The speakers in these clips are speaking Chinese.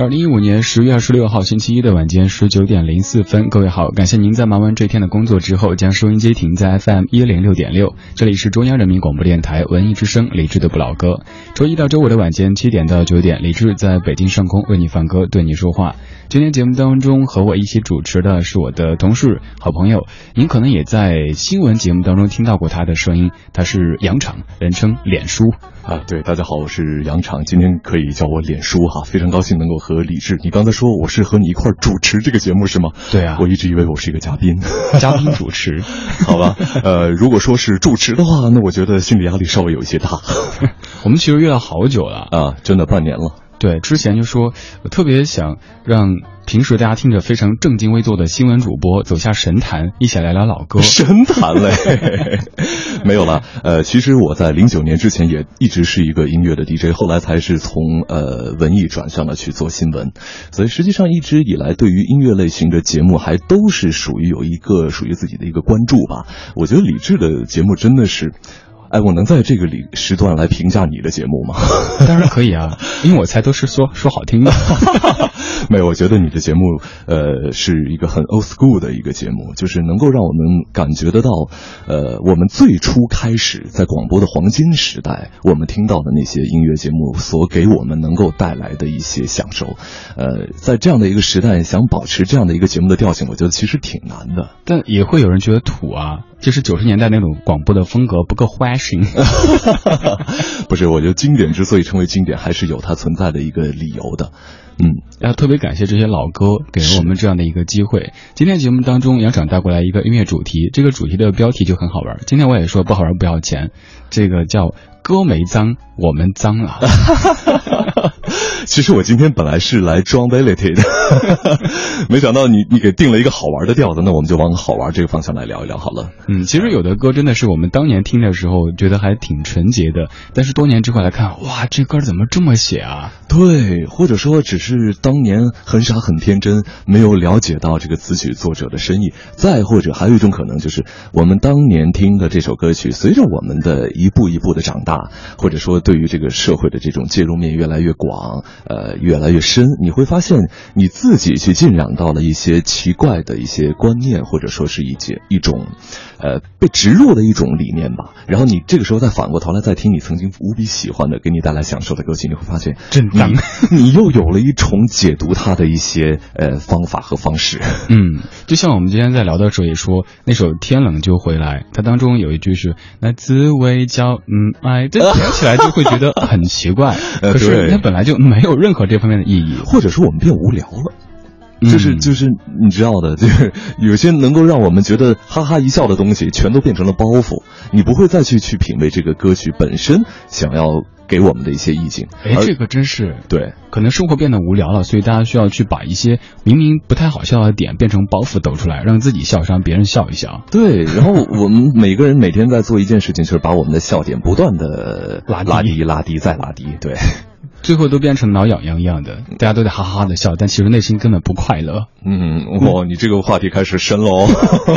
二零一五年十月二十六号星期一的晚间十九点零四分，各位好，感谢您在忙完这天的工作之后，将收音机停在 FM 一零六点六，这里是中央人民广播电台文艺之声，理智的不老歌。周一到周五的晚间七点到九点，李智在北京上空为你放歌，对你说话。今天节目当中和我一起主持的是我的同事、好朋友，您可能也在新闻节目当中听到过他的声音，他是杨昶，人称脸叔啊。对，大家好，我是杨昶，今天可以叫我脸叔哈，非常高兴能够和李志。你刚才说我是和你一块主持这个节目是吗？对啊，我一直以为我是一个嘉宾，嘉宾 主持，好吧。呃，如果说是主持的话，那我觉得心理压力稍微有一些大。我们其实约了好久了啊，真的半年了。对，之前就说，我特别想让平时大家听着非常正襟危坐的新闻主播走下神坛，一起来聊老歌。神坛嘞，没有了。呃，其实我在零九年之前也一直是一个音乐的 DJ，后来才是从呃文艺转向了去做新闻，所以实际上一直以来对于音乐类型的节目还都是属于有一个属于自己的一个关注吧。我觉得李志的节目真的是。哎，我能在这个里时段来评价你的节目吗？当然可以啊，因为我猜都是说说好听的。没有，我觉得你的节目呃是一个很 old school 的一个节目，就是能够让我们感觉得到，呃，我们最初开始在广播的黄金时代，我们听到的那些音乐节目所给我们能够带来的一些享受。呃，在这样的一个时代，想保持这样的一个节目的调性，我觉得其实挺难的。但也会有人觉得土啊。就是九十年代那种广播的风格不够 fashion，不是？我觉得经典之所以成为经典，还是有它存在的一个理由的。嗯，要特别感谢这些老歌给了我们这样的一个机会。今天节目当中，杨长带过来一个音乐主题，这个主题的标题就很好玩。今天我也说不好玩不要钱，这个叫。歌没脏，我们脏了。其实我今天本来是来装 validity 的，没想到你你给定了一个好玩的调子，那我们就往好玩这个方向来聊一聊好了。嗯，其实有的歌真的是我们当年听的时候觉得还挺纯洁的，但是多年之后来看，哇，这歌怎么这么写啊？对，或者说只是当年很傻很天真，没有了解到这个词曲作者的深意。再或者还有一种可能，就是我们当年听的这首歌曲，随着我们的一步一步的长大。啊，或者说对于这个社会的这种介入面越来越广，呃，越来越深，你会发现你自己去浸染到了一些奇怪的一些观念，或者说是一些一种，呃，被植入的一种理念吧。然后你这个时候再反过头来再听你曾经无比喜欢的、给你带来享受的歌曲，你会发现，震荡，你又有了一重解读它的一些呃方法和方式。嗯，就像我们今天在聊的时候也说，那首《天冷就回来》，它当中有一句是“那滋味叫嗯爱”。这听起来就会觉得很奇怪，可是它本来就没有任何这方面的意义，或者说我们变无聊了，就是就是你知道的，就是有些能够让我们觉得哈哈一笑的东西，全都变成了包袱，你不会再去去品味这个歌曲本身想要。给我们的一些意境，哎，这个真是对，可能生活变得无聊了，所以大家需要去把一些明明不太好笑的点变成包袱抖出来，让自己笑，让别人笑一笑。对，然后我们每个人每天在做一件事情，就是把我们的笑点不断的拉 拉低、拉低再拉低，对。最后都变成挠痒痒一样的，大家都在哈哈的笑，但其实内心根本不快乐。嗯，哇，你这个话题开始深了哦。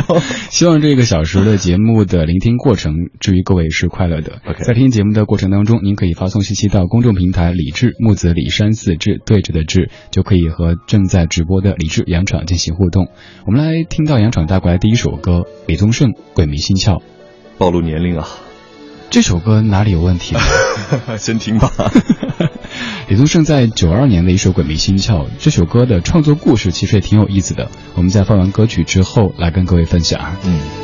希望这个小时的节目的聆听过程，至于各位是快乐的。在听节目的过程当中，您可以发送信息到公众平台“李智木子李山四志对着的志”，就可以和正在直播的李智杨闯进行互动。我们来听到杨闯带过来第一首歌，李宗盛《鬼迷心窍》。暴露年龄啊！这首歌哪里有问题？先听吧。李宗盛在九二年的一首《鬼迷心窍》，这首歌的创作故事其实也挺有意思的。我们在放完歌曲之后，来跟各位分享。嗯。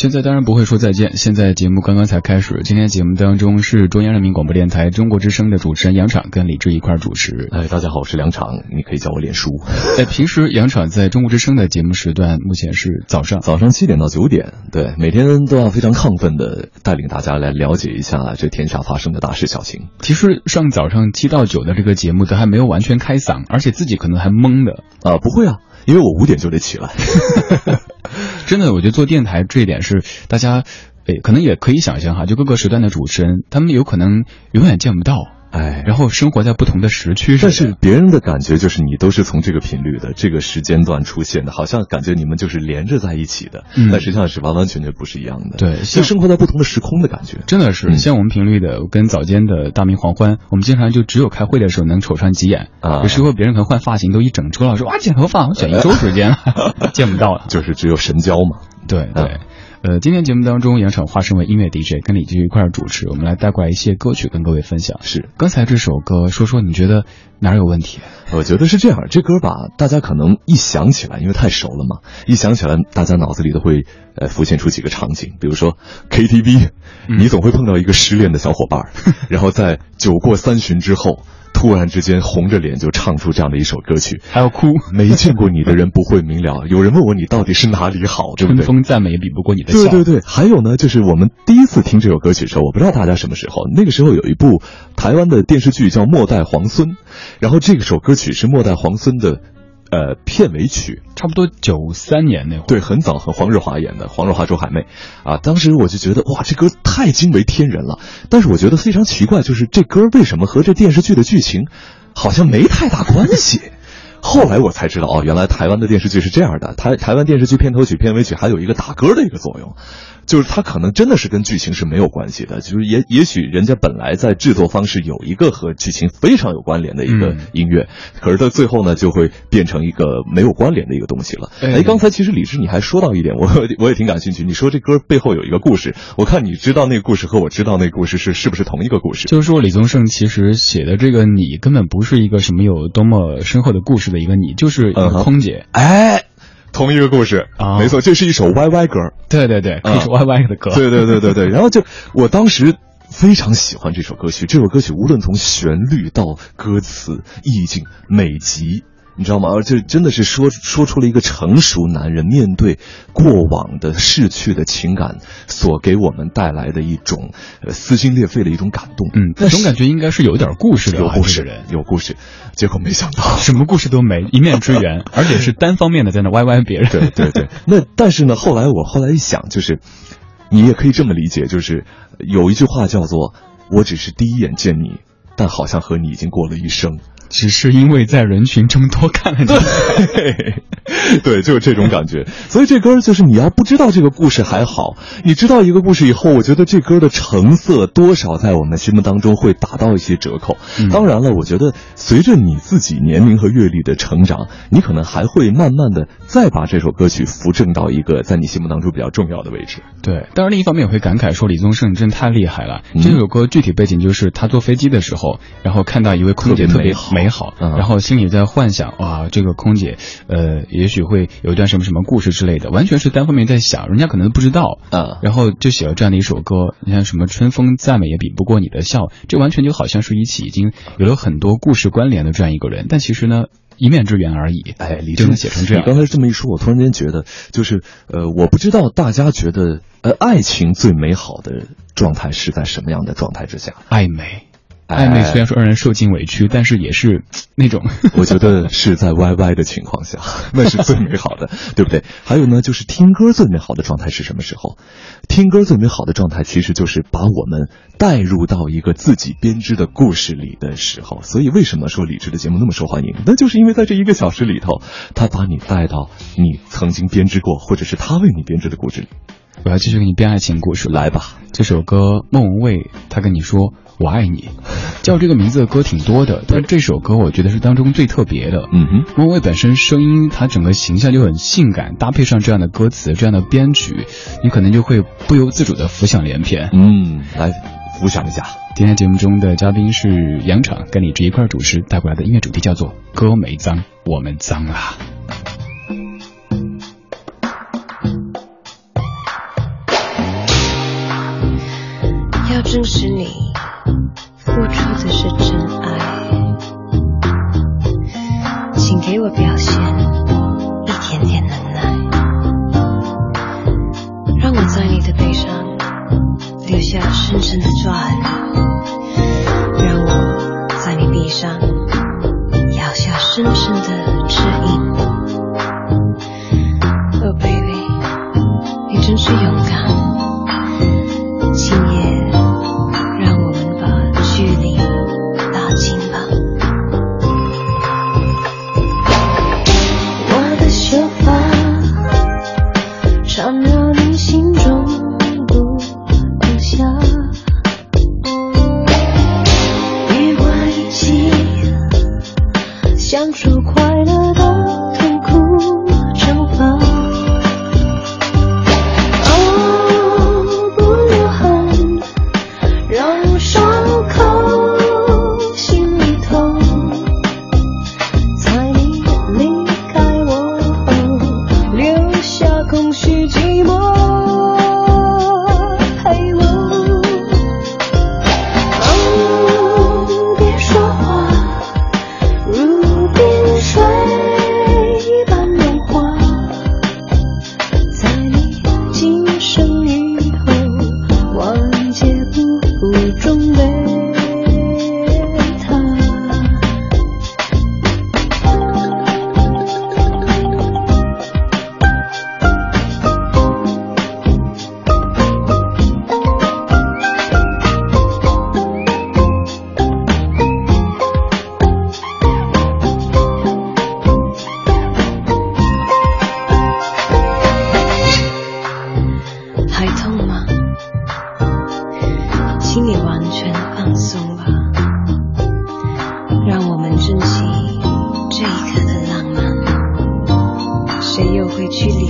现在当然不会说再见。现在节目刚刚才开始，今天节目当中是中央人民广播电台中国之声的主持人杨昶跟李志一块主持。哎，大家好，我是梁昶，你可以叫我脸书。哎，平时杨昶在中国之声的节目时段目前是早上，早上七点到九点，对，每天都要非常亢奋的带领大家来了解一下这天下发生的大事小情。其实上早上七到九的这个节目都还没有完全开嗓，而且自己可能还懵的啊，不会啊。因为我五点就得起来，真的，我觉得做电台这一点是大家，诶，可能也可以想象哈，就各个时段的主持人，他们有可能永远见不到。哎，然后生活在不同的时区，但是别人的感觉就是你都是从这个频率的这个时间段出现的，好像感觉你们就是连着在一起的，但实际上是完完全全不是一样的。对，就生活在不同的时空的感觉，真的是像我们频率的跟早间的大明黄欢，我们经常就只有开会的时候能瞅上几眼。啊。有时候别人可能换发型都一整周了，说哇剪头发，我剪一周时间 见不到了，就是只有神交嘛。对对。呃，今天节目当中，杨厂化身为音乐 DJ，跟李志一块儿主持，我们来带过来一些歌曲跟各位分享。是，刚才这首歌，说说你觉得哪儿有问题？我觉得是这样，这歌吧，大家可能一想起来，因为太熟了嘛，一想起来，大家脑子里都会呃浮现出几个场景，比如说 KTV，你总会碰到一个失恋的小伙伴，然后在酒过三巡之后。突然之间红着脸就唱出这样的一首歌曲，还要哭。没见过你的人不会明了。有人问我你到底是哪里好，对不对？春风再美也比不过你的笑。对对对，还有呢，就是我们第一次听这首歌曲的时候，我不知道大家什么时候。那个时候有一部台湾的电视剧叫《末代皇孙》，然后这首歌曲是《末代皇孙》的。呃，片尾曲差不多九三年那会儿，对，很早，和黄日华演的，黄日华、周海媚，啊，当时我就觉得哇，这歌太惊为天人了。但是我觉得非常奇怪，就是这歌为什么和这电视剧的剧情好像没太大关系？后来我才知道，哦，原来台湾的电视剧是这样的，台台湾电视剧片头曲、片尾曲还有一个打歌的一个作用。就是它可能真的是跟剧情是没有关系的，就是也也许人家本来在制作方式有一个和剧情非常有关联的一个音乐，可是到最后呢就会变成一个没有关联的一个东西了。哎，刚才其实李志你还说到一点，我我也挺感兴趣。你说这歌背后有一个故事，我看你知道那个故事和我知道那个故事是是不是同一个故事？就是说李宗盛其实写的这个你根本不是一个什么有多么深厚的故事的一个你，就是一个空姐。哎。同一个故事啊，没错，这是一首 YY 歌，对对对，一首 YY 的歌，对对对对对。然后就我当时非常喜欢这首歌曲，这首歌曲无论从旋律到歌词、意境、美极。你知道吗？而且真的是说说出了一个成熟男人面对过往的逝去的情感所给我们带来的一种呃撕心裂肺的一种感动。嗯，那种感觉应该是有点故事的，有故事人，有故事。结果没想到什么故事都没，一面之缘，而且是单方面的在那歪歪别人。对对对。那但是呢，后来我后来一想，就是你也可以这么理解，就是有一句话叫做“我只是第一眼见你，但好像和你已经过了一生”。只是因为在人群中多看了你，对，就是这种感觉。所以这歌就是你要不知道这个故事还好，你知道一个故事以后，我觉得这歌的成色多少在我们心目当中会打到一些折扣。当然了，我觉得随着你自己年龄和阅历的成长，你可能还会慢慢的再把这首歌曲扶正到一个在你心目当中比较重要的位置。对，当然另一方面也会感慨说李宗盛真太厉害了。这首歌具体背景就是他坐飞机的时候，然后看到一位空姐特别好。美好，嗯然后心里在幻想，哇，这个空姐，呃，也许会有一段什么什么故事之类的，完全是单方面在想，人家可能不知道，嗯，然后就写了这样的一首歌，你像什么春风再美也比不过你的笑，这完全就好像是一起已经有了很多故事关联的这样一个人，但其实呢，一面之缘而已，哎，李真写成这样。你刚才这么一说，我突然间觉得，就是，呃，我不知道大家觉得，呃，爱情最美好的状态是在什么样的状态之下？暧昧。暧昧虽然说让人受尽委屈，但是也是 那种，我觉得是在 YY 的情况下，那是最美好的，对不对？还有呢，就是听歌最美好的状态是什么时候？听歌最美好的状态其实就是把我们带入到一个自己编织的故事里的时候。所以为什么说李志的节目那么受欢迎？那就是因为在这一个小时里头，他把你带到你曾经编织过，或者是他为你编织的故事里。我要继续给你编爱情故事，来吧。这首歌莫文蔚他跟你说。我爱你，叫这个名字的歌挺多的，但这首歌我觉得是当中最特别的。嗯哼，莫文蔚本身声音，她整个形象就很性感，搭配上这样的歌词、这样的编曲，你可能就会不由自主的浮想联翩。嗯，来浮想一下。今天节目中的嘉宾是杨厂，跟你这一块主持带过来的音乐主题叫做《歌没脏，我们脏了》。要正视你。付出的是真爱，请给我表现一点点能耐，让我在你的背上留下深深的抓痕，让我在你臂上咬下深深的指印。Oh baby，你真是勇敢。会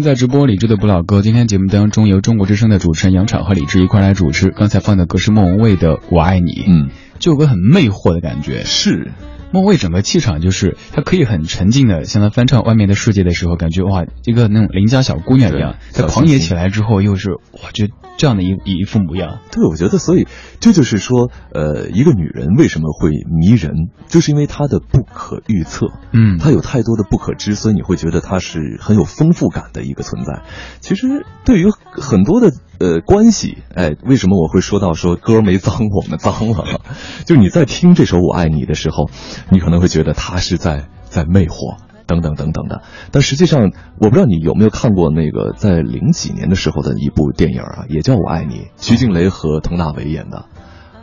正在直播李志的不老歌，今天节目当中由中国之声的主持人杨昶和李志一块来主持。刚才放的歌是莫文蔚的《我爱你》，嗯，就有个很魅惑的感觉。是，莫文蔚整个气场就是，她可以很沉静的，像她翻唱《外面的世界》的时候，感觉哇，一个那种邻家小姑娘一样。对在狂野起来之后，又是哇，就这样的一一副模样。对，我觉得，所以这就是说，呃，一个女人为什么会迷人，就是因为她的不可预测，嗯，她有太多的不可知，所以你会觉得她是很有丰富感的一个存在。其实对于很多的呃关系，哎，为什么我会说到说歌没脏，我们脏了？就你在听这首《我爱你》的时候，你可能会觉得他是在在魅惑。等等等等的，但实际上，我不知道你有没有看过那个在零几年的时候的一部电影啊，也叫《我爱你》，徐静蕾和佟大为演的。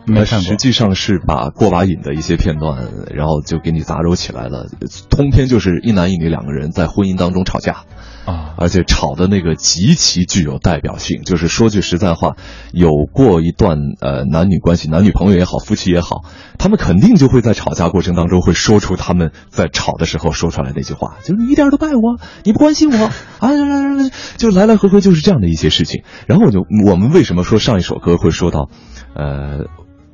没看过实际上是把过把瘾的一些片段，然后就给你杂糅起来了。通篇就是一男一女两个人在婚姻当中吵架，啊，而且吵的那个极其具有代表性。就是说句实在话，有过一段呃男女关系，男女朋友也好，夫妻也好，他们肯定就会在吵架过程当中会说出他们在吵的时候说出来那句话，就是你一点都不爱我，你不关心我啊，就来来回回就是这样的一些事情。然后我就我们为什么说上一首歌会说到，呃。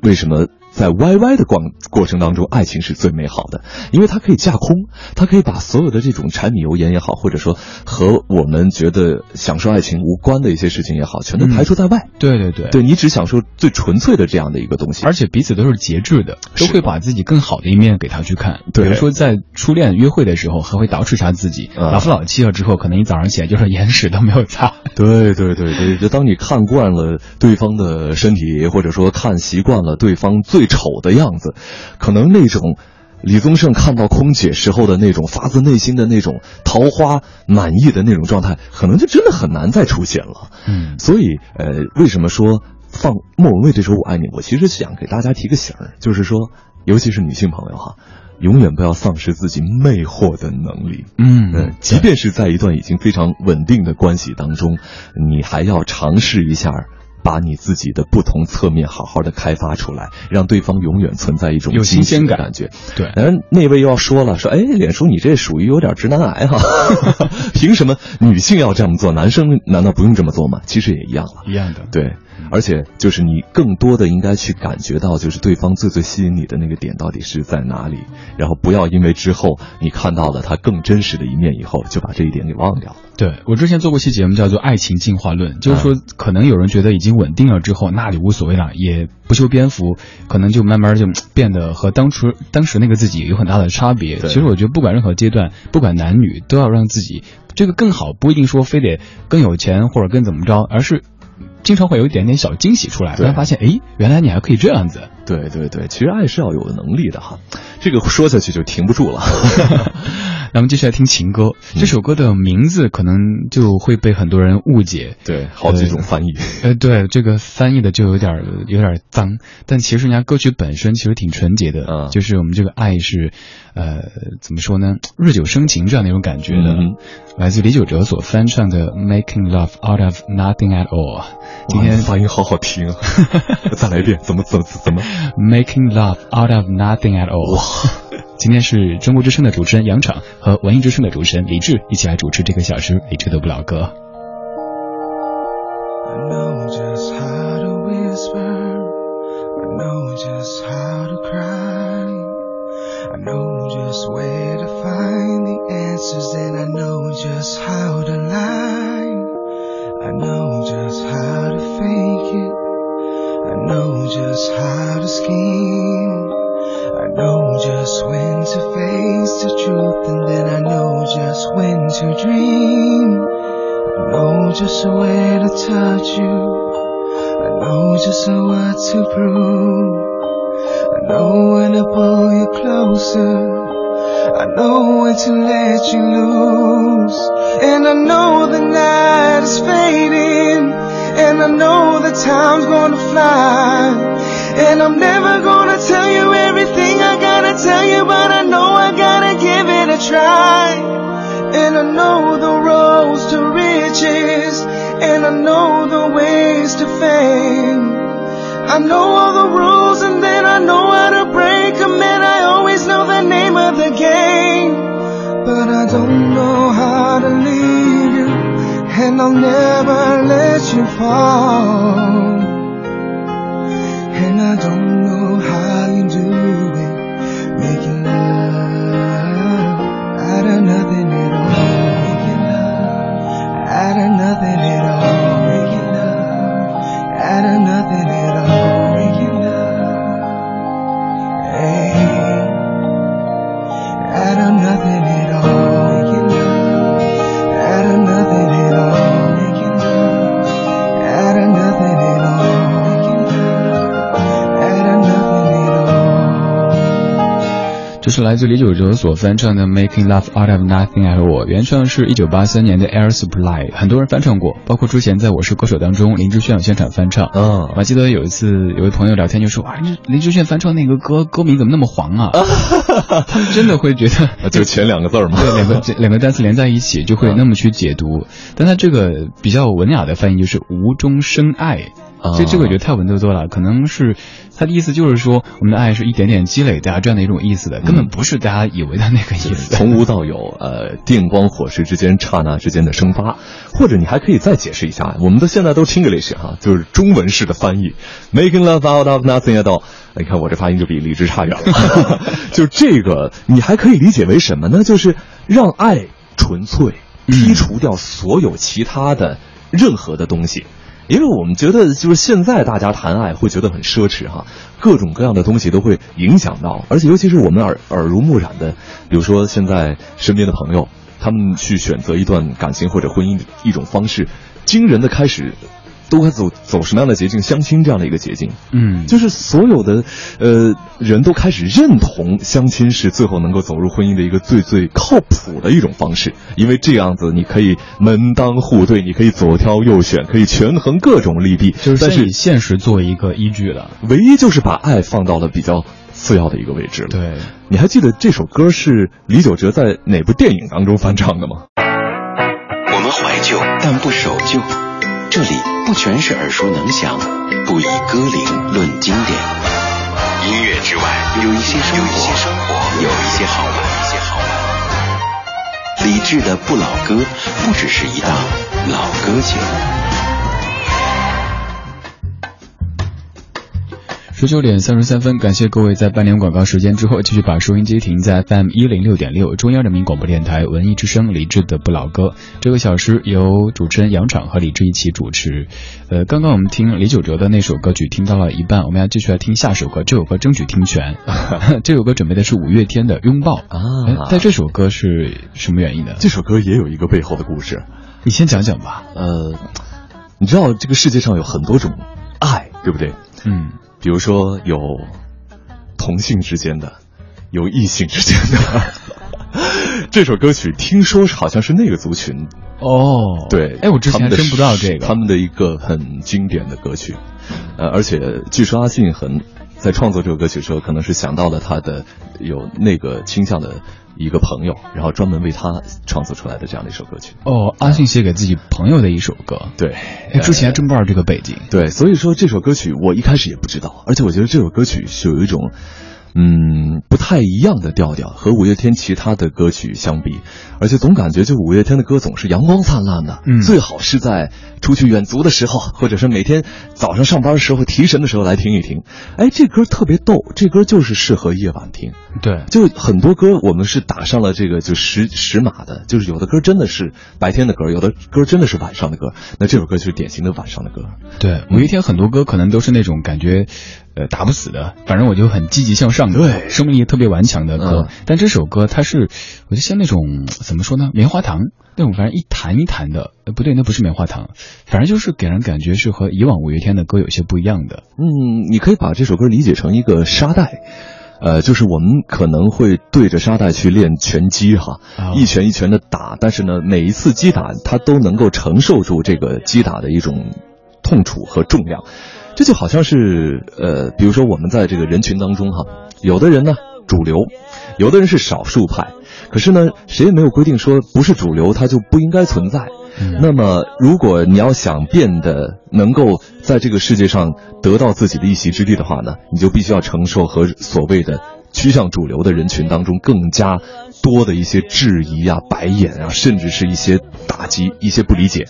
为什么在 YY 的过过程当中，爱情是最美好的？因为它可以架空，它可以把所有的这种柴米油盐也好，或者说和我们觉得享受爱情无关的一些事情也好，全都排除在外。对对对，对你只享受最纯粹的这样的一个东西，而且彼此都是节制的，都会把自己更好的一面给他去看。对比如说在初恋约会的时候，还会捯饬一下自己，啊老夫老妻了之后，可能你早上起来就是眼屎都没有擦。对对对对，就当你看惯了对方的身体，或者说看习惯了对方最丑的样子，可能那种李宗盛看到空姐时候的那种发自内心的那种桃花满意的那种状态，可能就真的很难再出现了。嗯所以，呃，为什么说放莫文蔚这首《我爱你》？我其实想给大家提个醒儿，就是说，尤其是女性朋友哈，永远不要丧失自己魅惑的能力。嗯呃，即便是在一段已经非常稳定的关系当中，你还要尝试一下把你自己的不同侧面好好的开发出来，让对方永远存在一种有新鲜感感觉。对，当然，那位又要说了，说，哎，脸叔，你这属于有点直男癌哈，凭什么女性要这么做，男生难道不用这么做吗？其实也一样了。一样的。对，而且就是你更多的应该去感觉到，就是对方最最吸引你的那个点到底是在哪里，然后不要因为之后你看到了他更真实的一面以后，就把这一点给忘掉了。对我之前做过期节目叫做《爱情进化论》，就是说可能有人觉得已经稳定了之后，那就无所谓了，也不修边幅，可能就慢慢就变得和当初当时那个自己有很大的差别。其实我觉得不管任何阶段，不管男女，都要让自己这个更好，不一定说非得更有钱或者更怎么着，而是经常会有一点点小惊喜出来，对突然发现，哎，原来你还可以这样子。对对对，其实爱是要有能力的哈，这个说下去就停不住了。那么接下来听情歌，嗯。这首歌的名字可能就会被很多人误解。对，好几种翻译。呃，对，这个翻译的就有点有点脏，但其实人家歌曲本身其实挺纯洁的，嗯就是我们这个爱是，呃，怎么说呢，日久生情这样的一种感觉的，嗯。来自李玖哲所翻唱的《Making Love Out of Nothing at All》，今哇天发音好好听啊，再来一遍，怎么怎么怎么？Making Love Out of Nothing at All。今天是中国之声的主持人杨昶和文艺之声的主持人李志一起来主持这个小时李志的不老歌。 I know just how to whisper. I know just how to cry. I know just where to find the answers, and I know just how to lie. I know just how to fake it. I know just how to scheme. I know just when to face the truth, and then I know just when to dream. I know just where to touch you. I know just what to prove. I know when to pull you closer. I know when to let you loose. And I know the night is fading. And I know the time's gonna fly. And I'm never gonna tell you everything I gotta tell you, but I know I gotta give it a try. And I know the roads to riches, and I know the ways to fame. I know all the rules, and then I know how to break break 'em, and I always know the name of the game. But I don't know how to leave and I'll never let you fall. 是来自李玖哲所翻唱的《Making Love Out of Nothing at All》，原唱是一九八三年的 Air Supply，很多人翻唱过，包括之前在我是歌手当中林志炫有现场翻唱。嗯我还记得有一次有位朋友聊天就说啊，林林志炫翻唱那个歌歌名怎么那么黄啊？他们真的会觉得就前两个字儿嘛。对，两个两个单词连在一起就会那么去解读，但他这个比较文雅的翻译就是无中生爱。啊这这个我觉得太文绉绉了，可能是他的意思就是说，我们的爱是一点点积累的啊，这样的一种意思的，根本不是大家以为的那个意思。从无到有，呃，电光火石之间，刹那之间的生发，或者你还可以再解释一下，我们的现在都 English 哈，就是中文式的翻译，making love out of nothing at all。你看我这发音就比李志差远了，就这个你还可以理解为什么呢？就是让爱纯粹，剔除掉所有其他的任何的东西。因为我们觉得，就是现在大家谈爱会觉得很奢侈哈，各种各样的东西都会影响到，而且尤其是我们耳耳濡目染的，比如说现在身边的朋友，他们去选择一段感情或者婚姻的一种方式，惊人的开始，都该走走什么样的捷径？相亲这样的一个捷径，嗯，就是所有的呃人都开始认同相亲是最后能够走入婚姻的一个最最靠谱的一种方式，因为这样子你可以门当户对，你可以左挑右选，可以权衡各种利弊。就是但是以现实作为一个依据了。唯一就是把爱放到了比较次要的一个位置了。，对，你还记得这首歌是李玖哲在哪部电影当中翻唱的吗？我们怀旧，但不守旧。这里不全是耳熟能详，不以歌龄论经典。音乐之外，有一些生活，有一些生活，有一些好玩，一些好玩。理智的不老歌，不只是一档老歌节目。十九点三十三分，感谢各位在半年广告时间之后，继续把收音机停在 FM 一零六点六，中央人民广播电台文艺之声，李志的不老歌。这个小时由主持人杨昶和李志一起主持。呃，刚刚我们听李玖哲的那首歌曲，听到了一半，我们要继续来听下首歌。这首歌争取听全。这首歌准备的是五月天的《拥抱》啊。但这首歌是什么原因呢？这首歌也有一个背后的故事，你先讲讲吧。呃，你知道这个世界上有很多种爱，对不对？嗯。比如说有同性之间的，有异性之间的。这首歌曲听说好像是那个族群。哦，对，哎，我之前真不知道这个，他们的一个很经典的歌曲，呃，而且据说阿信很在创作这首歌曲的时候，可能是想到了他的有那个倾向的。一个朋友，然后专门为他创作出来的这样的一首歌曲。哦，阿信写给自己朋友的一首歌。对，哎，之前真不知道这个背景。对，所以说这首歌曲我一开始也不知道，而且我觉得这首歌曲是有一种。嗯，不太一样的调调，和五月天其他的歌曲相比，而且总感觉就五月天的歌总是阳光灿烂的，嗯，最好是在出去远足的时候，或者是每天早上上班的时候提神的时候来听一听。哎，这歌特别逗，这歌就是适合夜晚听。对，就很多歌我们是打上了这个就时时码的，就是有的歌真的是白天的歌，有的歌真的是晚上的歌。那这首歌就是典型的晚上的歌。对，五月天很多歌可能都是那种感觉。呃，打不死的，反正我就很积极向上的，对，生命力特别顽强的歌。但这首歌它是，我就像那种怎么说呢，棉花糖那种，反正一弹一弹的，呃，不对，那不是棉花糖，反正就是给人感觉是和以往五月天的歌有些不一样的。嗯，你可以把这首歌理解成一个沙袋，呃，就是我们可能会对着沙袋去练拳击哈，一拳一拳的打，但是呢，每一次击打它都能够承受住这个击打的一种痛楚和重量。这就好像是，呃，比如说我们在这个人群当中哈，有的人呢主流，有的人是少数派，可是呢，谁也没有规定说不是主流它就不应该存在。那么，如果你要想变得能够在这个世界上得到自己的一席之地的话呢，你就必须要承受和所谓的趋向主流的人群当中更加多的一些质疑啊、白眼啊，甚至是一些打击、一些不理解。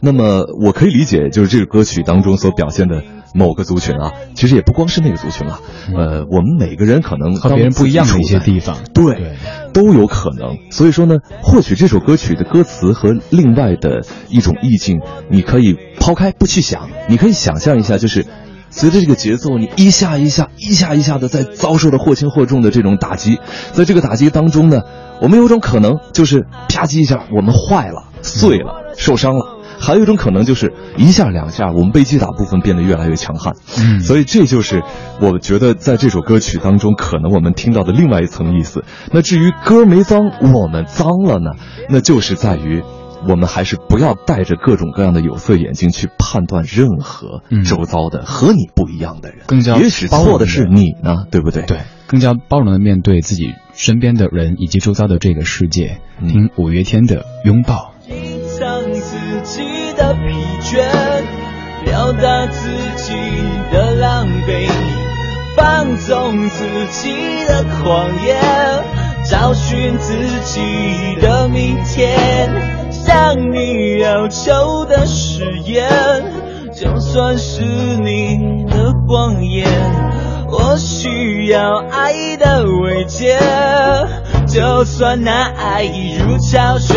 那么，我可以理解，就是这个歌曲当中所表现的。某个族群啊，其实也不光是那个族群啊，呃，我们每个人可能和别人不一样的一些地方，对，都有可能。所以说呢，或许这首歌曲的歌词和另外的一种意境，你可以抛开不去想，你可以想象一下，就是随着这个节奏，你一下一下、一下一下的在遭受着或轻或重的这种打击，在这个打击当中呢，我们有种可能就是啪叽一下，我们坏了、碎了、受伤了。还有一种可能就是一下两下，我们被击打部分变得越来越强悍。嗯，所以这就是我觉得在这首歌曲当中，可能我们听到的另外一层意思。那至于歌没脏，我们脏了呢？那就是在于我们还是不要带着各种各样的有色眼镜去判断任何周遭的和你不一样的人。更加也许错的是你呢，对不对？对，更加包容的面对自己身边的人以及周遭的这个世界。听五月天的拥抱。的疲倦，表达自己的狼狈，放纵自己的狂野，找寻自己的明天。向你要求的誓言，就算是你的谎言，我需要爱的慰藉。就算那爱已如潮水，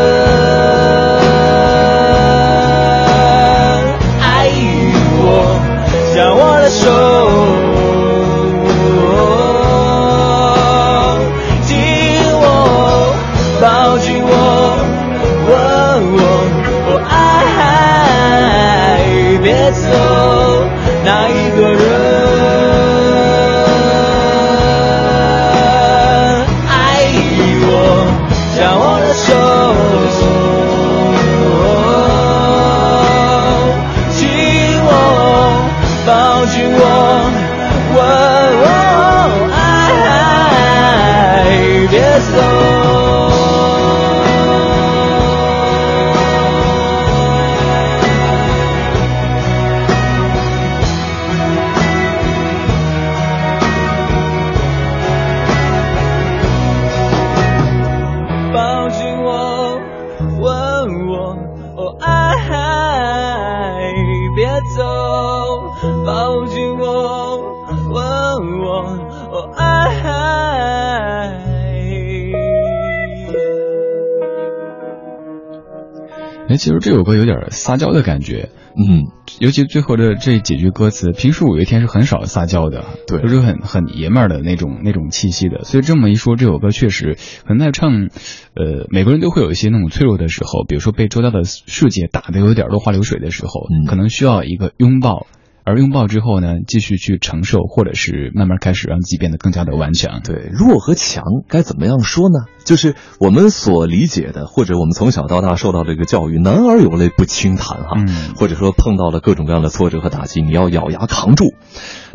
的手，紧握，抱紧我，吻我，我爱，别走，哎，其实这首歌有点撒娇的感觉，嗯，尤其最后的这几句歌词，平时五月天是很少撒娇的，对就是很很爷们儿的那种那种气息的。所以这么一说，这首歌确实可能在唱，呃，每个人都会有一些那种脆弱的时候，比如说被周遭的世界打得有点落花流水的时候，嗯可能需要一个拥抱。而拥抱之后呢，继续去承受，或者是慢慢开始让自己变得更加的顽强。对，弱和强该怎么样说呢？就是我们所理解的，或者我们从小到大受到这个教育，男儿有泪不轻弹哈，嗯或者说碰到了各种各样的挫折和打击，你要咬牙扛住。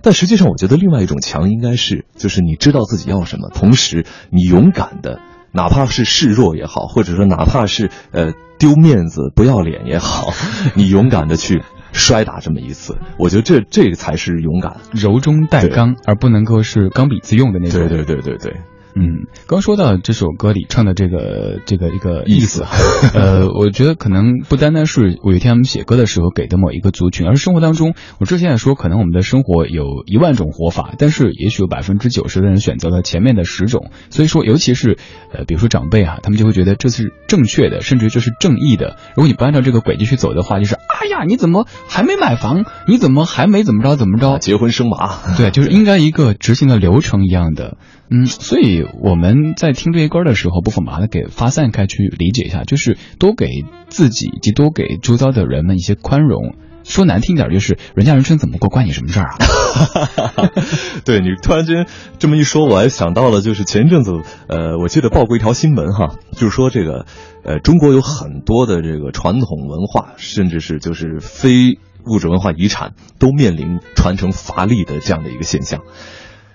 但实际上，我觉得另外一种强应该是，就是你知道自己要什么，同时你勇敢的，哪怕是示弱也好，或者说哪怕是呃丢面子不要脸也好，你勇敢的去摔打这么一次，我觉得这这个才是勇敢。柔中带刚，而不能够是钢笔自用的那种。对对对对对。嗯，刚说到这首歌里唱的这个这个一个意意思哈，呃，我觉得可能不单单是五月天他们写歌的时候给的某一个族群，而是生活当中，我之前也说，可能我们的生活有一万种活法，但是也许有百分之九十的人选择了前面的十种，所以说，尤其是呃，比如说长辈啊、他们就会觉得这是正确的，甚至这是正义的。如果你不按照这个轨迹去走的话，就是哎呀，你怎么还没买房？你怎么还没怎么着怎么着？结婚生娃，对，就是应该一个执行的流程一样的。嗯，所以我们在听这些歌的时候，不妨把它给发散开去理解一下，就是多给自己以及多给周遭的人们一些宽容。说难听点，就是人家人生怎么过关你什么事儿啊？对你突然间这么一说，我还想到了，就是前一阵子，呃，我记得报过一条新闻哈，就是说这个，呃，中国有很多的这个传统文化，甚至是就是非物质文化遗产，都面临传承乏力的这样的一个现象。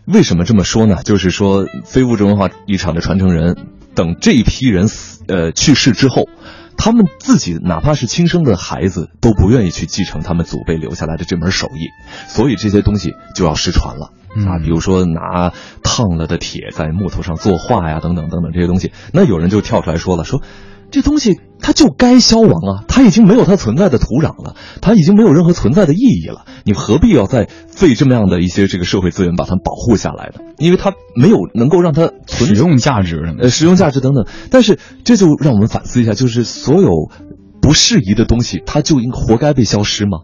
为什么这么说呢？就是说，非物质文化遗产的传承人，等这一批人死呃去世之后，他们自己哪怕是亲生的孩子，都不愿意去继承他们祖辈留下来的这门手艺，所以这些东西就要失传了。啊，比如说拿烫了的铁在木头上作画呀，等等等等这些东西，那有人就跳出来说了，说这东西它就该消亡啊，它已经没有它存在的土壤了，它已经没有任何存在的意义了，你何必要再费这么样的一些这个社会资源把它保护下来呢？因为它没有能够让它存使用价值呃，使用价值等等。但是这就让我们反思一下，就是所有不适宜的东西，它就应活该被消失吗？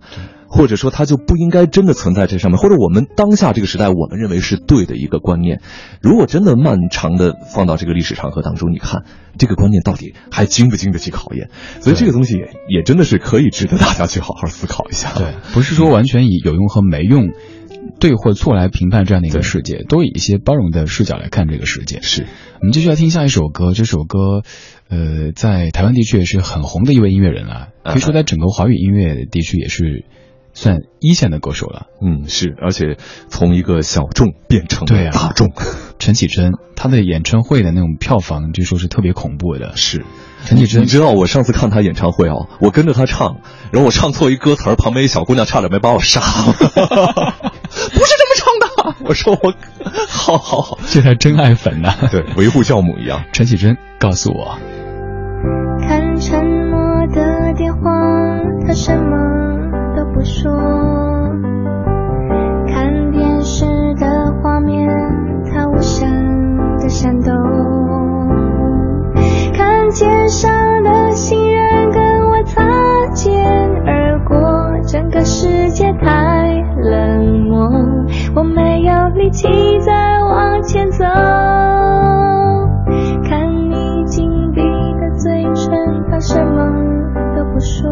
或者说它就不应该真的存在这上面，或者我们当下这个时代，我们认为是对的一个观念，如果真的漫长的放到这个历史长河当中，你看这个观念到底还经不经得起考验？所以这个东西也也真的是可以值得大家去好好思考一下。对，不是说完全以有用和没用、对或错来评判这样的一个世界，多以一些包容的视角来看这个世界。是，我们继续来听下一首歌，这首歌，呃，在台湾地区也是很红的一位音乐人，啊可以说在整个华语音乐地区也是算一线的歌手了。嗯，是，而且从一个小众变成对啊了大众，陈绮贞，她的演唱会的那种票房，据说是特别恐怖的。是。陈绮贞你知道我上次看她演唱会哦，我跟着她唱，然后我唱错一歌词儿，旁边一小姑娘差点没把我杀了。不是这么唱的，我说我，好好好，这才真爱粉呐、对，维护教母一样。陈绮贞告诉我，看沉默的电话，他什么说。看电视的画面，它无声的闪动。看街上的行人跟我擦肩而过，整个世界太冷漠，我没有力气再往前走。看你紧闭的嘴唇，他什么都不说。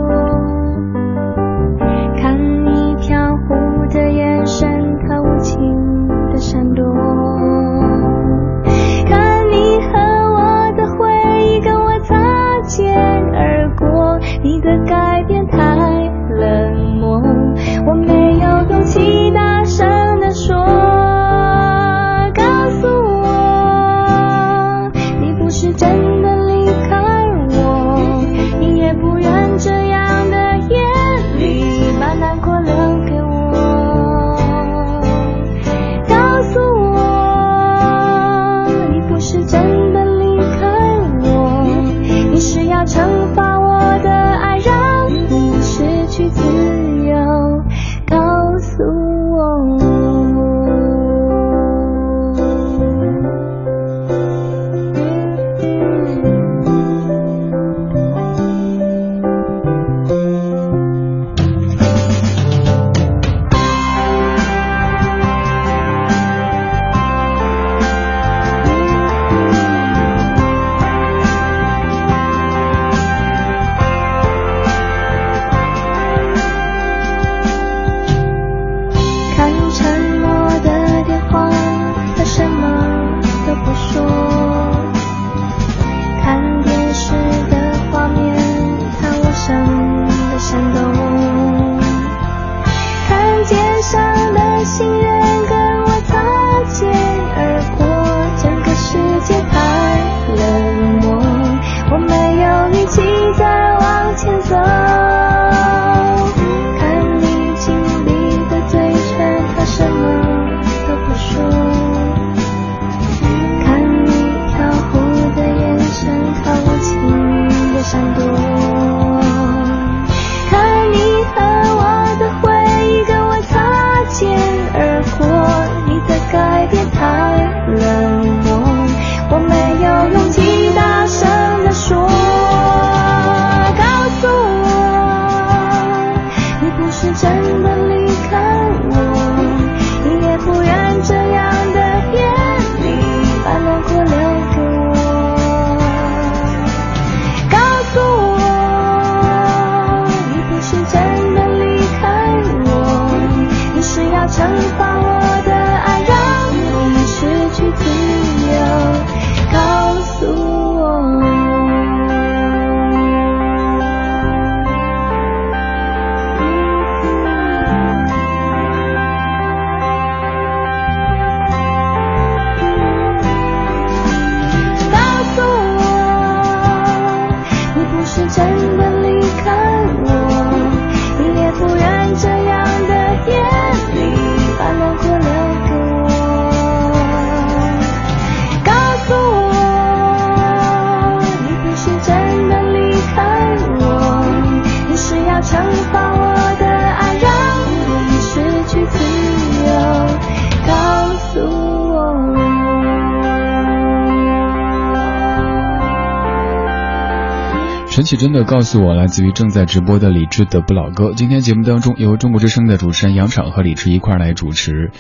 陈绮贞的告诉我，来自于正在直播的李志的不老歌。今天节目当中由中国之声的主持人杨昶和李志一块儿来主持。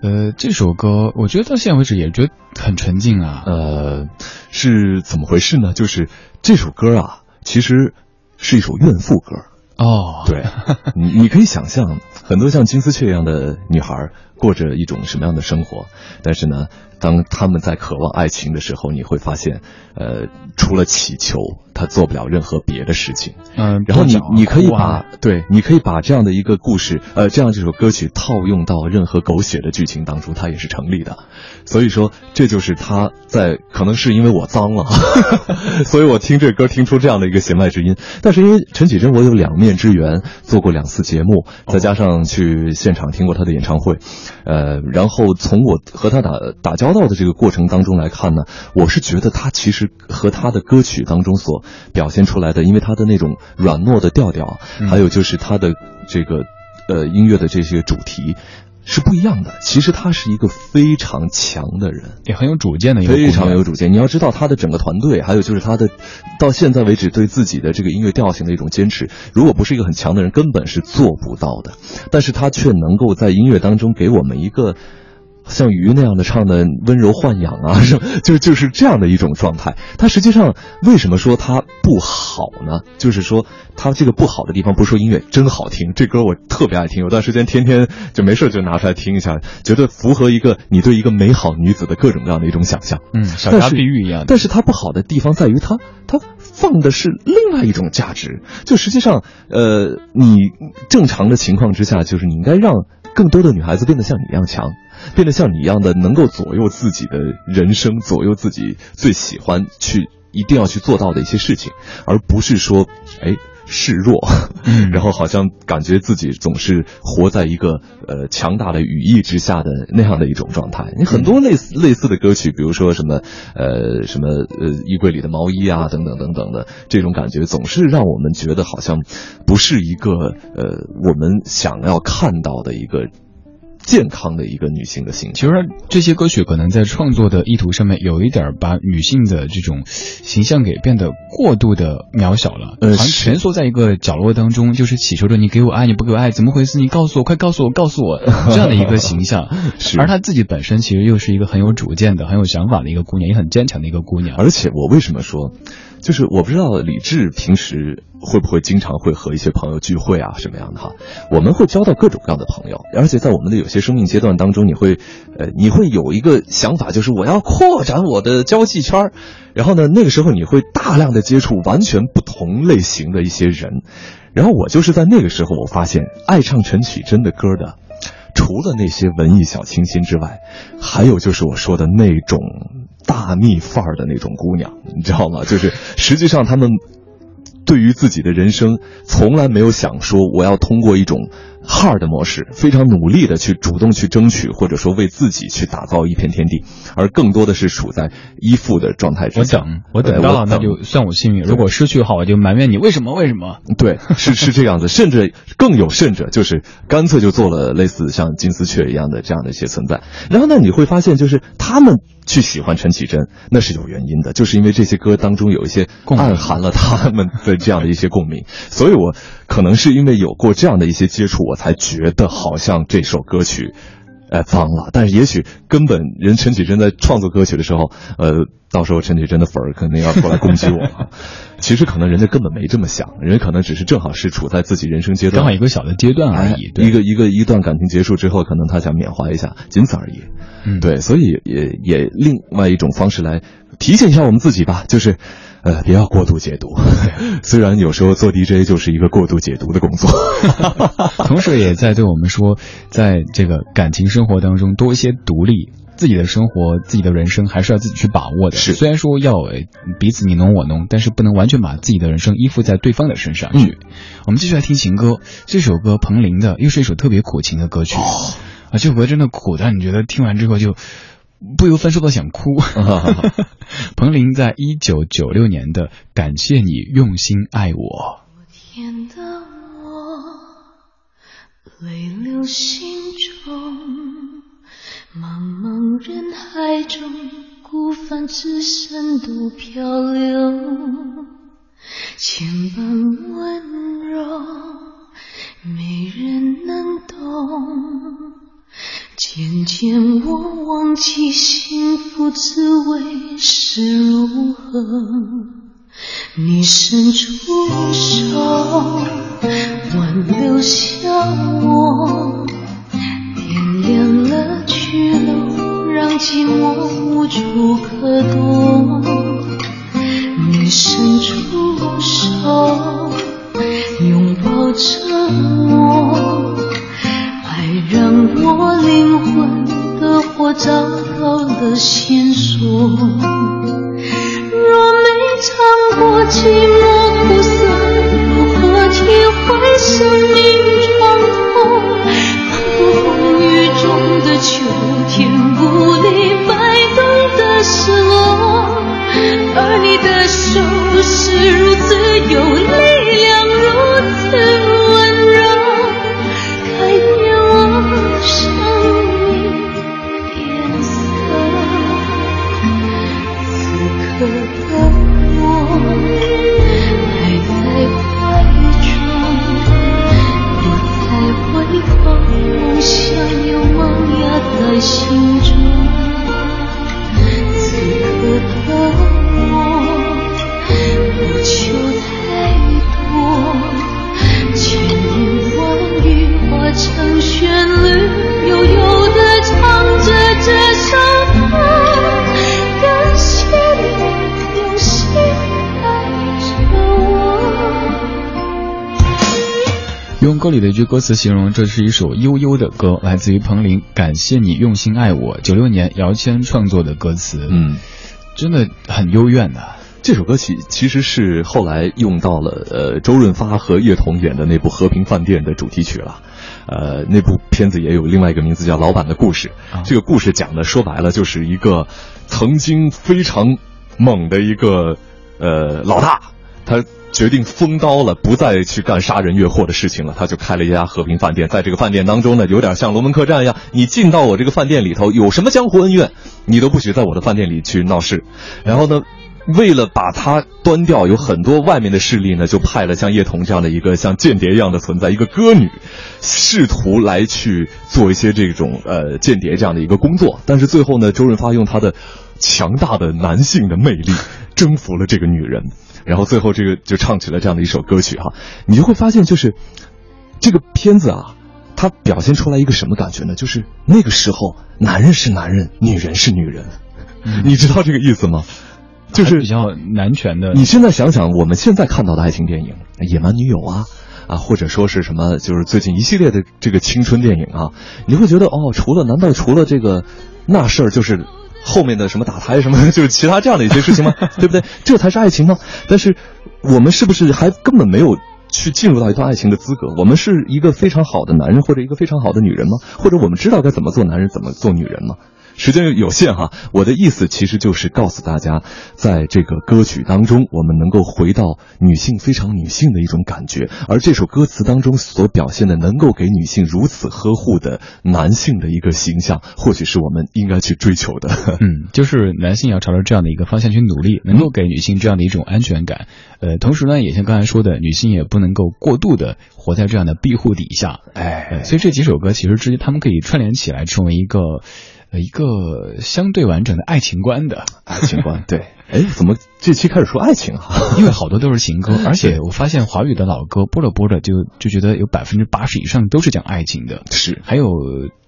呃，这首歌我觉得到现在为止也觉得很沉静啊。呃，是怎么回事呢？就是这首歌啊，其实是一首怨妇歌。哦，对，你你可以想象，很多像金丝雀一样的女孩过着一种什么样的生活，但是呢，当他们在渴望爱情的时候，你会发现，呃，除了祈求，他做不了任何别的事情。嗯，然后你你可以把对，你可以把这样的一个故事，呃，这样这首歌曲套用到任何狗血的剧情当中，它也是成立的。所以说，这就是他在可能是因为我脏了，所以我听这歌听出这样的一个弦外之音。但是因为陈绮贞，我有两面之缘，做过两次节目，再加上去现场听过她的演唱会，呃，然后从我和她打打交道的这个过程当中来看呢，我是觉得他其实和他的歌曲当中所表现出来的，因为他的那种软糯的调调，嗯还有就是他的这个呃音乐的这些主题。是不一样的。其实他是一个非常强的人，也很有主见的一个姑非常有主见。你要知道他的整个团队，还有就是他的到现在为止对自己的这个音乐调性的一种坚持，如果不是一个很强的人，根本是做不到的。但是他却能够在音乐当中给我们一个。像鱼那样的唱的温柔豢养啊，是就就是这样的一种状态。它实际上为什么说它不好呢？就是说它这个不好的地方，不是说音乐真好听，这歌我特别爱听，有段时间天天就没事就拿出来听一下，觉得符合一个你对一个美好女子的各种各样的一种想象。嗯，小家碧玉一样的。但是它不好的地方在于它，它放的是另外一种价值。就实际上，呃，你正常的情况之下，就是你应该让更多的女孩子变得像你一样强，变得像你一样的能够左右自己的人生，左右自己最喜欢去一定要去做到的一些事情，而不是说，哎。示弱，嗯 然后好像感觉自己总是活在一个呃强大的羽翼之下的那样的一种状态。你很多类似类似的歌曲，比如说什么呃什么呃衣柜里的毛衣啊等等等等的这种感觉，总是让我们觉得好像不是一个呃我们想要看到的一个健康的一个女性的形象。其实这些歌曲可能在创作的意图上面有一点把女性的这种形象给变得过度的渺小了，好像呃蜷缩在一个角落当中，就是祈求着你给我爱，你不给我爱，怎么回事？你告诉我，快告诉我，告诉我这样的一个形象。是而她自己本身其实又是一个很有主见的、很有想法的一个姑娘，也很坚强的一个姑娘。而且我为什么说，就是我不知道李志平时会不会经常会和一些朋友聚会啊什么样的哈，我们会交到各种各样的朋友，而且在我们的有些生命阶段当中，你会，呃，你会有一个想法，就是我要扩展我的交际圈，然后呢，那个时候你会大量的接触完全不同类型的一些人，然后我就是在那个时候，我发现爱唱陈绮贞的歌的。除了那些文艺小清新之外，还有就是我说的那种大蜜范儿的那种姑娘，你知道吗？就是实际上他们对于自己的人生从来没有想说我要通过一种 hard 模式，非常努力的去主动去争取，或者说为自己去打造一片天地，而更多的是处在依附的状态之下。我等，我等到了，那就算我幸运；如果失去的话，我就埋怨你为什么？为什么？对，是是这样子，甚至更有甚者，就是干脆就做了类似像金丝雀一样的这样的一些存在。然后呢，你会发现，就是他们去喜欢陈绮贞，那是有原因的，就是因为这些歌当中有一些共暗含了他们的这样的一些共鸣。所以我可能是因为有过这样的一些接触，我才觉得好像这首歌曲。呃脏了，但是也许根本人陈绮贞在创作歌曲的时候，呃，到时候陈绮贞的粉儿肯定要过来攻击我了。其实可能人家根本没这么想，人家可能只是正好是处在自己人生阶段，刚好一个小的阶段而已。一个一个一段感情结束之后，可能他想缅怀一下，仅此而已。嗯，对，所以也也另外一种方式来提醒一下我们自己吧，就是。呃，不要过度解读。虽然有时候做 DJ 就是一个过度解读的工作，同时也在对我们说，在这个感情生活当中多一些独立，自己的生活、自己的人生还是要自己去把握的。是，虽然说要彼此你侬我侬，但是不能完全把自己的人生依附在对方的身上去。我们继续来听情歌，这首歌彭羚的，又是一首特别苦情的歌曲。啊，这首歌真的苦，但你觉得听完之后就。不由分说的想哭。彭羚在一九九六年的《感谢你用心爱我》。天的我，泪流心中，茫茫人海中，孤帆只身独漂流，千般温柔，没人能懂。渐渐我忘记幸福滋味是如何，你伸出手挽留下我，点亮了去路，让寂寞无处可躲。你伸出手拥抱着我。爱让我灵魂的火找到了线索。若没尝过寂寞苦涩，如何体会生命创痛？仿佛风雨中的秋天，无力摆动的失落，而你的手是如此有力歌词形容，这是一首悠悠的歌，来自于彭羚。感谢你用心爱我，九六年姚谦创作的歌词，嗯，真的很幽怨的。这首歌曲其实是后来用到了呃周润发和叶童演的那部《和平饭店》的主题曲了。呃，那部片子也有另外一个名字叫《老板的故事》。这个故事讲的说白了就是一个曾经非常猛的一个呃老大，他。决定封刀了，不再去干杀人越货的事情了。他就开了一家和平饭店，在这个饭店当中呢，有点像龙门客栈一样。你进到我这个饭店里头，有什么江湖恩怨，你都不许在我的饭店里去闹事。然后呢，为了把他端掉，有很多外面的势力呢，就派了像叶童这样的一个像间谍一样的存在，一个歌女，试图来去做一些这种呃间谍这样的一个工作。但是最后呢，周润发用他的强大的男性的魅力征服了这个女人。然后最后这个就唱起了这样的一首歌曲哈，你就会发现就是这个片子啊，它表现出来一个什么感觉呢？就是那个时候男人是男人，女人是女人，你知道这个意思吗？就是比较男权的。你现在想想，我们现在看到的爱情电影《野蛮女友》啊啊，或者说是什么，就是最近一系列的这个青春电影啊，你会觉得哦，除了难道除了这个那事儿就是。后面的什么打胎什么，就是其他这样的一些事情吗？对不对？这才是爱情吗？但是我们是不是还根本没有去进入到一段爱情的资格？我们是一个非常好的男人或者一个非常好的女人吗？或者我们知道该怎么做男人，怎么做女人吗？时间有限哈，我的意思其实就是告诉大家，在这个歌曲当中，我们能够回到女性非常女性的一种感觉，而这首歌词当中所表现的能够给女性如此呵护的男性的一个形象，或许是我们应该去追求的。嗯，就是男性要朝着这样的一个方向去努力，能够给女性这样的一种安全感。呃，同时呢，也像刚才说的，女性也不能够过度的活在这样的庇护底下。哎，所以这几首歌其实之间，他们可以串联起来，成为一个。一个相对完整的爱情观的 爱情观，对，哎，怎么这期开始说爱情啊？因为好多都是情歌，而且我发现华语的老歌播着播着就就觉得有百分之八十以上都是讲爱情的，是，还有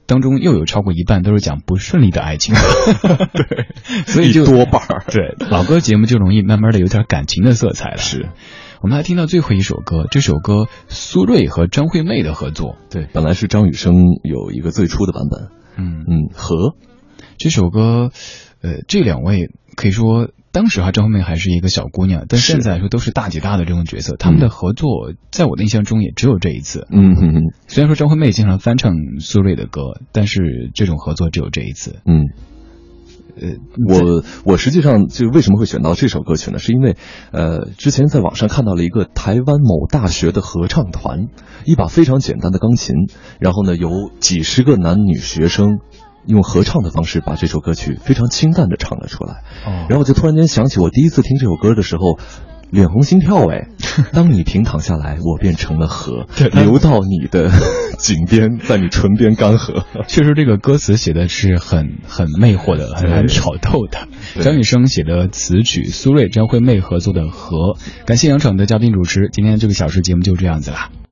当中又有超过一半都是讲不顺利的爱情，对，所以就多半对老歌节目就容易慢慢的有点感情的色彩了。是，我们还听到最后一首歌，这首歌苏芮和张惠妹的合作，对，本来是张雨生有一个最初的版本。嗯嗯，和这首歌，呃，这两位可以说当时哈张惠妹还是一个小姑娘，但现在来说都是大姐大的这种角色。他们的合作，在我的印象中也只有这一次。嗯哼哼，虽然说张惠妹经常翻唱苏芮的歌，但是这种合作只有这一次。嗯，呃，我我实际上就为什么会选到这首歌曲呢？是因为呃，之前在网上看到了一个台湾某大学的合唱团，一把非常简单的钢琴，然后呢，有几十个男女学生用合唱的方式把这首歌曲非常清淡的唱了出来。哦然后我就突然间想起我第一次听这首歌的时候。脸红心跳哎！当你平躺下来，我变成了河，流到你的 颈边，在你唇边干涸。确实，这个歌词写的是很很魅惑的，很很挑逗的。张雨生写的词曲，苏芮、张惠妹合作的《河》。感谢杨闯的嘉宾主持，今天这个小时节目就这样子啦。